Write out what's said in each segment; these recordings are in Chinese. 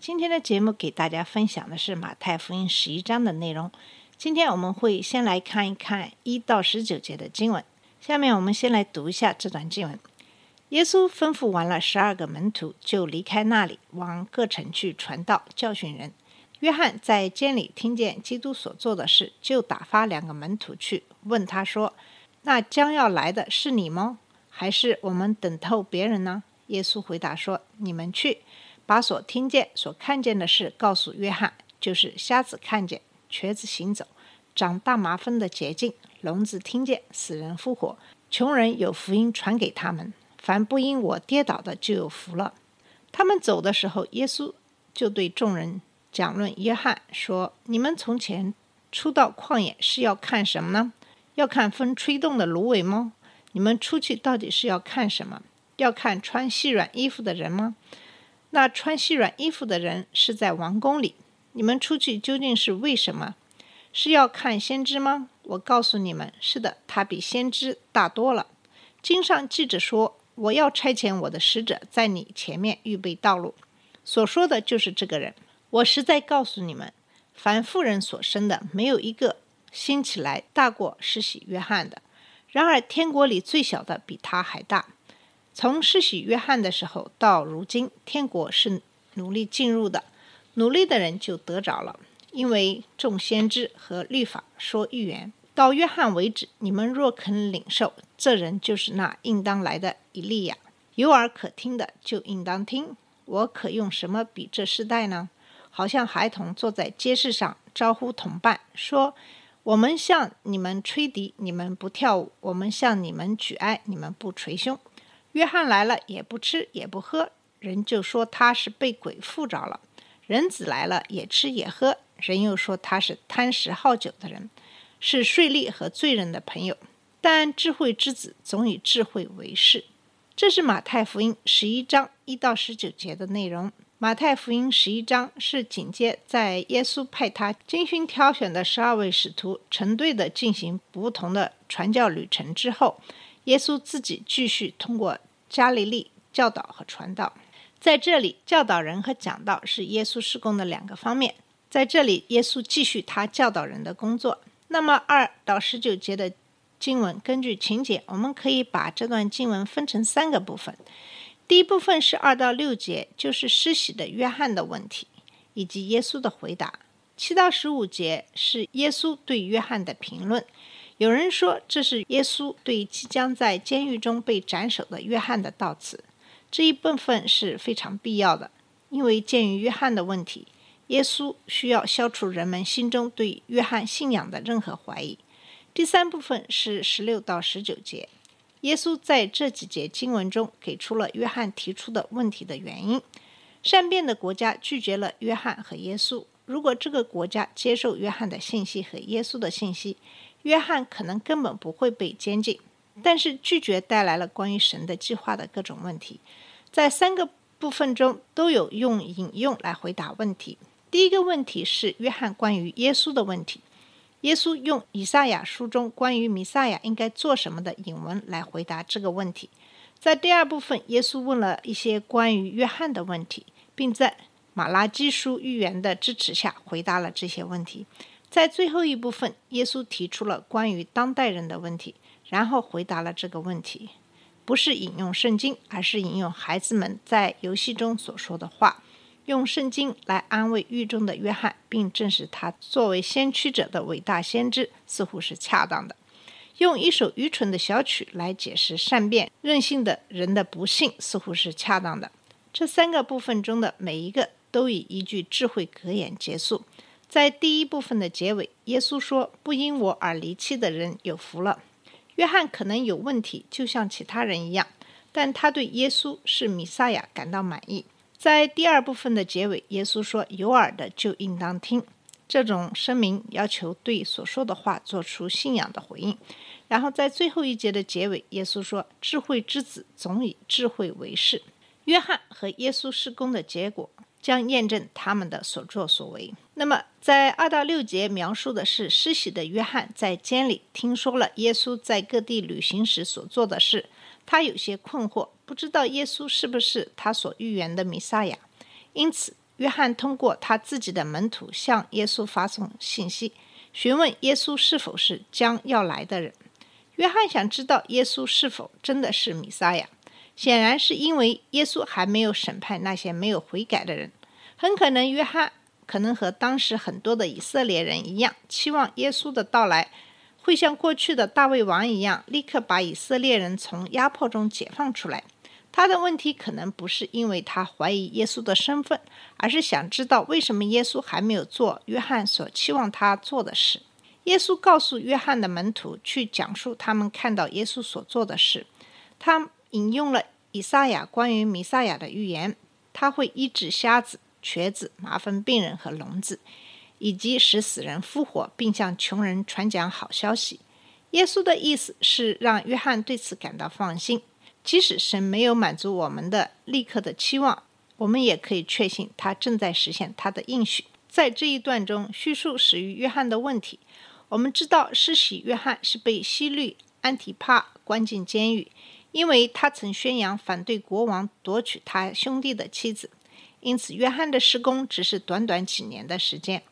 今天的节目给大家分享的是马太福音十一章的内容。今天我们会先来看一看一到十九节的经文。下面我们先来读一下这段经文。耶稣吩咐完了十二个门徒，就离开那里，往各城去传道、教训人。约翰在监里听见基督所做的事，就打发两个门徒去，问他说：“那将要来的是你吗？还是我们等候别人呢？”耶稣回答说：“你们去，把所听见、所看见的事告诉约翰，就是瞎子看见，瘸子行走，长大麻风的捷径，聋子听见，死人复活，穷人有福音传给他们。凡不因我跌倒的，就有福了。”他们走的时候，耶稣就对众人讲论约翰说：“你们从前出到旷野是要看什么呢？要看风吹动的芦苇吗？你们出去到底是要看什么？要看穿细软衣服的人吗？那穿细软衣服的人是在王宫里。你们出去究竟是为什么？是要看先知吗？我告诉你们，是的，他比先知大多了。经上记着说：“我要差遣我的使者在你前面预备道路。”所说的就是这个人。我实在告诉你们，凡妇人所生的，没有一个兴起来大过施洗约翰的。然而天国里最小的比他还大。从施洗约翰的时候到如今，天国是努力进入的，努力的人就得着了。因为众先知和律法说预言，到约翰为止，你们若肯领受，这人就是那应当来的以利亚。有耳可听的就应当听。我可用什么比这世代呢？好像孩童坐在街市上招呼同伴，说：“我们向你们吹笛，你们不跳舞；我们向你们举哀，你们不捶胸。”约翰来了，也不吃也不喝，人就说他是被鬼附着了；人子来了，也吃也喝，人又说他是贪食好酒的人，是税吏和罪人的朋友。但智慧之子总以智慧为事。这是马太福音十一章一到十九节的内容。马太福音十一章是紧接在耶稣派他精心挑选的十二位使徒成队的进行不同的传教旅程之后，耶稣自己继续通过加利利教导和传道。在这里，教导人和讲道是耶稣施工的两个方面。在这里，耶稣继续他教导人的工作。那么二到十九节的经文，根据情节，我们可以把这段经文分成三个部分。第一部分是二到六节，就是施洗的约翰的问题以及耶稣的回答。七到十五节是耶稣对约翰的评论。有人说这是耶稣对即将在监狱中被斩首的约翰的悼词。这一部分是非常必要的，因为鉴于约翰的问题，耶稣需要消除人们心中对约翰信仰的任何怀疑。第三部分是十六到十九节。耶稣在这几节经文中给出了约翰提出的问题的原因。善变的国家拒绝了约翰和耶稣。如果这个国家接受约翰的信息和耶稣的信息，约翰可能根本不会被监禁。但是拒绝带来了关于神的计划的各种问题。在三个部分中都有用引用来回答问题。第一个问题是约翰关于耶稣的问题。耶稣用以赛亚书中关于弥赛亚应该做什么的引文来回答这个问题。在第二部分，耶稣问了一些关于约翰的问题，并在马拉基书预言的支持下回答了这些问题。在最后一部分，耶稣提出了关于当代人的问题，然后回答了这个问题。不是引用圣经，而是引用孩子们在游戏中所说的话。用圣经来安慰狱中的约翰，并证实他作为先驱者的伟大先知，似乎是恰当的。用一首愚蠢的小曲来解释善变任性的人的不幸，似乎是恰当的。这三个部分中的每一个都以一句智慧格言结束。在第一部分的结尾，耶稣说：“不因我而离弃的人有福了。”约翰可能有问题，就像其他人一样，但他对耶稣是弥赛亚感到满意。在第二部分的结尾，耶稣说：“有耳的就应当听。”这种声明要求对所说的话做出信仰的回应。然后在最后一节的结尾，耶稣说：“智慧之子总以智慧为事。”约翰和耶稣施工的结果将验证他们的所作所为。那么，在二到六节描述的是施洗的约翰在监里听说了耶稣在各地旅行时所做的事，他有些困惑，不知道耶稣是不是他所预言的弥撒亚。因此，约翰通过他自己的门徒向耶稣发送信息，询问耶稣是否是将要来的人。约翰想知道耶稣是否真的是弥撒亚，显然是因为耶稣还没有审判那些没有悔改的人。很可能约翰可能和当时很多的以色列人一样，期望耶稣的到来会像过去的大卫王一样，立刻把以色列人从压迫中解放出来。他的问题可能不是因为他怀疑耶稣的身份，而是想知道为什么耶稣还没有做约翰所期望他做的事。耶稣告诉约翰的门徒去讲述他们看到耶稣所做的事。他引用了以赛亚关于弥赛亚的预言：他会医治瞎子、瘸子、麻风病人和聋子，以及使死人复活，并向穷人传讲好消息。耶稣的意思是让约翰对此感到放心，即使神没有满足我们的立刻的期望，我们也可以确信他正在实现他的应许。在这一段中，叙述始于约翰的问题。我们知道，施洗约翰是被希律安提帕关进监狱，因为他曾宣扬反对国王夺取他兄弟的妻子。因此，约翰的施工只是短短几年的时间。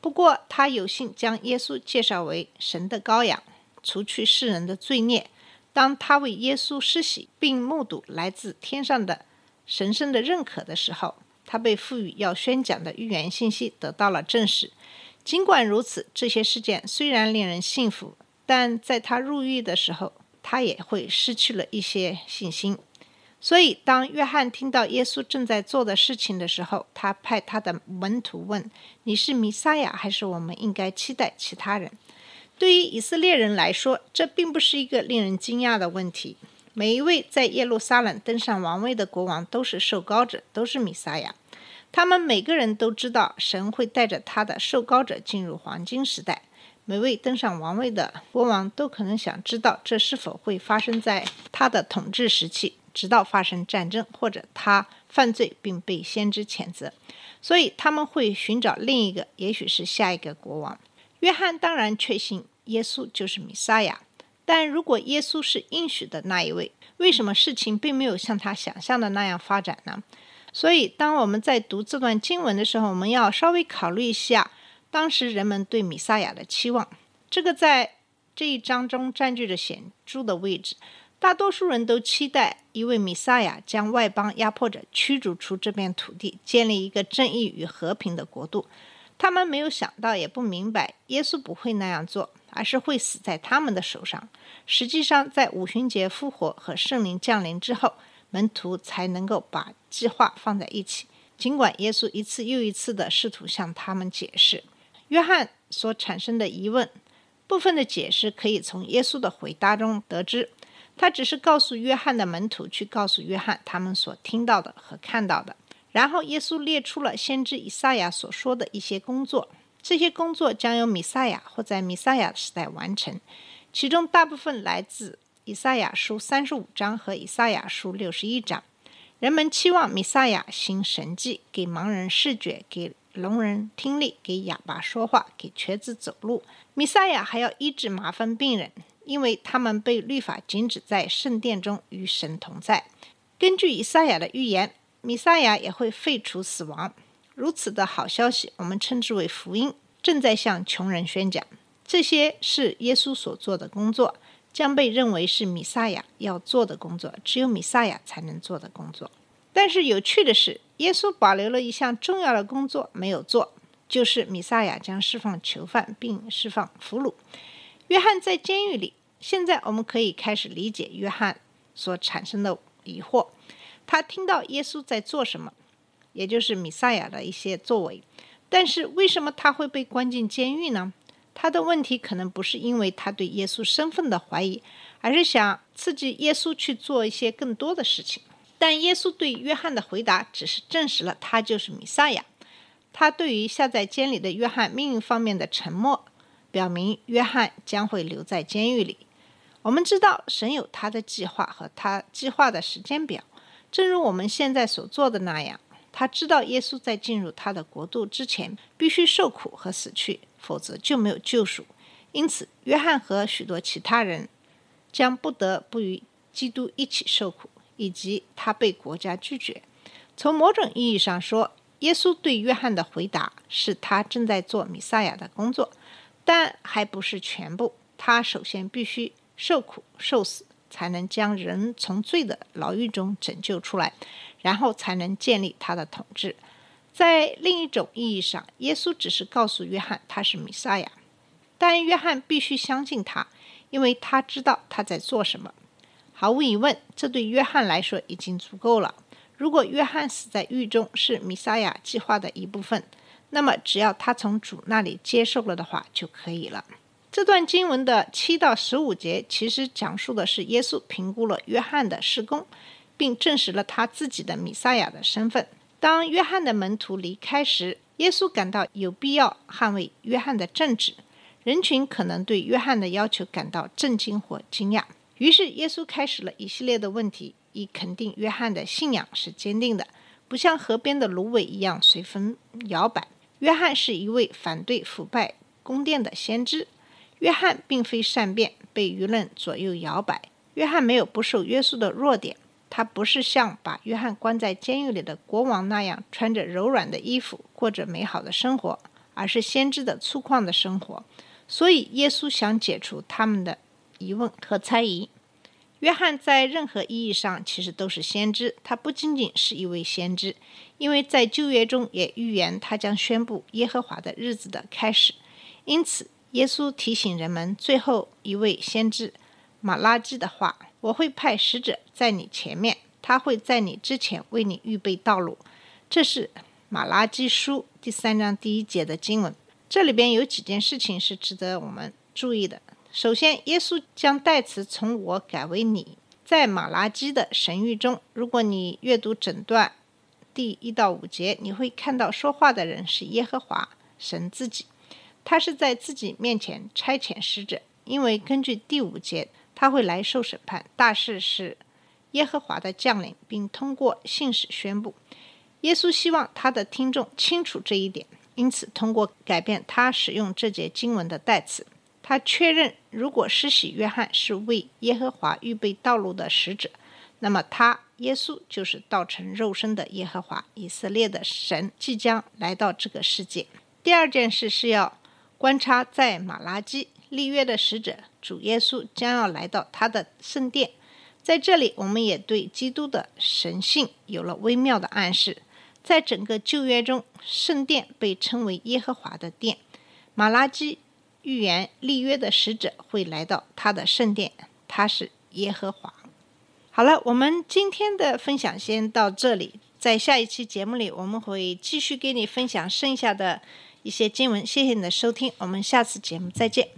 不过，他有幸将耶稣介绍为神的羔羊，除去世人的罪孽。当他为耶稣施洗，并目睹来自天上的神圣的认可的时候，他被赋予要宣讲的预言信息得到了证实。尽管如此，这些事件虽然令人信服，但在他入狱的时候，他也会失去了一些信心。所以，当约翰听到耶稣正在做的事情的时候，他派他的门徒问：“你是弥撒亚，还是我们应该期待其他人？”对于以色列人来说，这并不是一个令人惊讶的问题。每一位在耶路撒冷登上王位的国王都是受膏者，都是弥撒亚。他们每个人都知道，神会带着他的受膏者进入黄金时代。每位登上王位的国王都可能想知道，这是否会发生在他的统治时期，直到发生战争或者他犯罪并被先知谴责。所以他们会寻找另一个，也许是下一个国王。约翰当然确信耶稣就是弥撒亚，但如果耶稣是应许的那一位，为什么事情并没有像他想象的那样发展呢？所以，当我们在读这段经文的时候，我们要稍微考虑一下当时人们对米撒亚的期望。这个在这一章中占据着显著的位置。大多数人都期待一位米撒亚将外邦压迫者驱逐出这片土地，建立一个正义与和平的国度。他们没有想到，也不明白，耶稣不会那样做，而是会死在他们的手上。实际上，在五旬节复活和圣灵降临之后。门徒才能够把计划放在一起。尽管耶稣一次又一次的试图向他们解释，约翰所产生的疑问，部分的解释可以从耶稣的回答中得知。他只是告诉约翰的门徒去告诉约翰他们所听到的和看到的。然后耶稣列出了先知以赛亚所说的一些工作，这些工作将由米赛亚或在米赛亚时代完成，其中大部分来自。以赛亚书三十五章和以赛亚书六十一章，人们期望弥赛亚行神迹，给盲人视觉，给聋人听力，给哑巴说话，给瘸子走路。弥赛亚还要医治麻风病人，因为他们被律法禁止在圣殿中与神同在。根据以赛亚的预言，弥赛亚也会废除死亡。如此的好消息，我们称之为福音，正在向穷人宣讲。这些是耶稣所做的工作。将被认为是米撒亚要做的工作，只有米撒亚才能做的工作。但是有趣的是，耶稣保留了一项重要的工作没有做，就是米撒亚将释放囚犯并释放俘虏。约翰在监狱里，现在我们可以开始理解约翰所产生的疑惑。他听到耶稣在做什么，也就是米撒亚的一些作为，但是为什么他会被关进监狱呢？他的问题可能不是因为他对耶稣身份的怀疑，而是想刺激耶稣去做一些更多的事情。但耶稣对约翰的回答只是证实了他就是弥撒亚。他对于下在监里的约翰命运方面的沉默，表明约翰将会留在监狱里。我们知道神有他的计划和他计划的时间表，正如我们现在所做的那样。他知道耶稣在进入他的国度之前必须受苦和死去，否则就没有救赎。因此，约翰和许多其他人将不得不与基督一起受苦，以及他被国家拒绝。从某种意义上说，耶稣对约翰的回答是他正在做弥撒亚的工作，但还不是全部。他首先必须受苦受死。才能将人从罪的牢狱中拯救出来，然后才能建立他的统治。在另一种意义上，耶稣只是告诉约翰他是弥撒亚，但约翰必须相信他，因为他知道他在做什么。毫无疑问，这对约翰来说已经足够了。如果约翰死在狱中是弥撒亚计划的一部分，那么只要他从主那里接受了的话就可以了。这段经文的七到十五节其实讲述的是耶稣评估了约翰的施工，并证实了他自己的弥撒亚的身份。当约翰的门徒离开时，耶稣感到有必要捍卫约翰的正直。人群可能对约翰的要求感到震惊或惊讶，于是耶稣开始了一系列的问题，以肯定约翰的信仰是坚定的，不像河边的芦苇一样随风摇摆。约翰是一位反对腐败宫殿的先知。约翰并非善变，被舆论左右摇摆。约翰没有不受约束的弱点，他不是像把约翰关在监狱里的国王那样穿着柔软的衣服，过着美好的生活，而是先知的粗犷的生活。所以，耶稣想解除他们的疑问和猜疑。约翰在任何意义上其实都是先知，他不仅仅是一位先知，因为在旧约中也预言他将宣布耶和华的日子的开始。因此。耶稣提醒人们，最后一位先知马拉基的话：“我会派使者在你前面，他会在你之前为你预备道路。”这是马拉基书第三章第一节的经文。这里边有几件事情是值得我们注意的。首先，耶稣将代词从“我”改为“你”。在马拉基的神谕中，如果你阅读整段第一到五节，你会看到说话的人是耶和华神自己。他是在自己面前差遣使者，因为根据第五节，他会来受审判。大事是耶和华的将领，并通过信使宣布。耶稣希望他的听众清楚这一点，因此通过改变他使用这节经文的代词，他确认如果施洗约翰是为耶和华预备道路的使者，那么他耶稣就是道成肉身的耶和华以色列的神，即将来到这个世界。第二件事是要。观察在马拉基立约的使者主耶稣将要来到他的圣殿，在这里，我们也对基督的神性有了微妙的暗示。在整个旧约中，圣殿被称为耶和华的殿。马拉基预言立约的使者会来到他的圣殿，他是耶和华。好了，我们今天的分享先到这里，在下一期节目里，我们会继续给你分享剩下的。一些经文，谢谢你的收听，我们下次节目再见。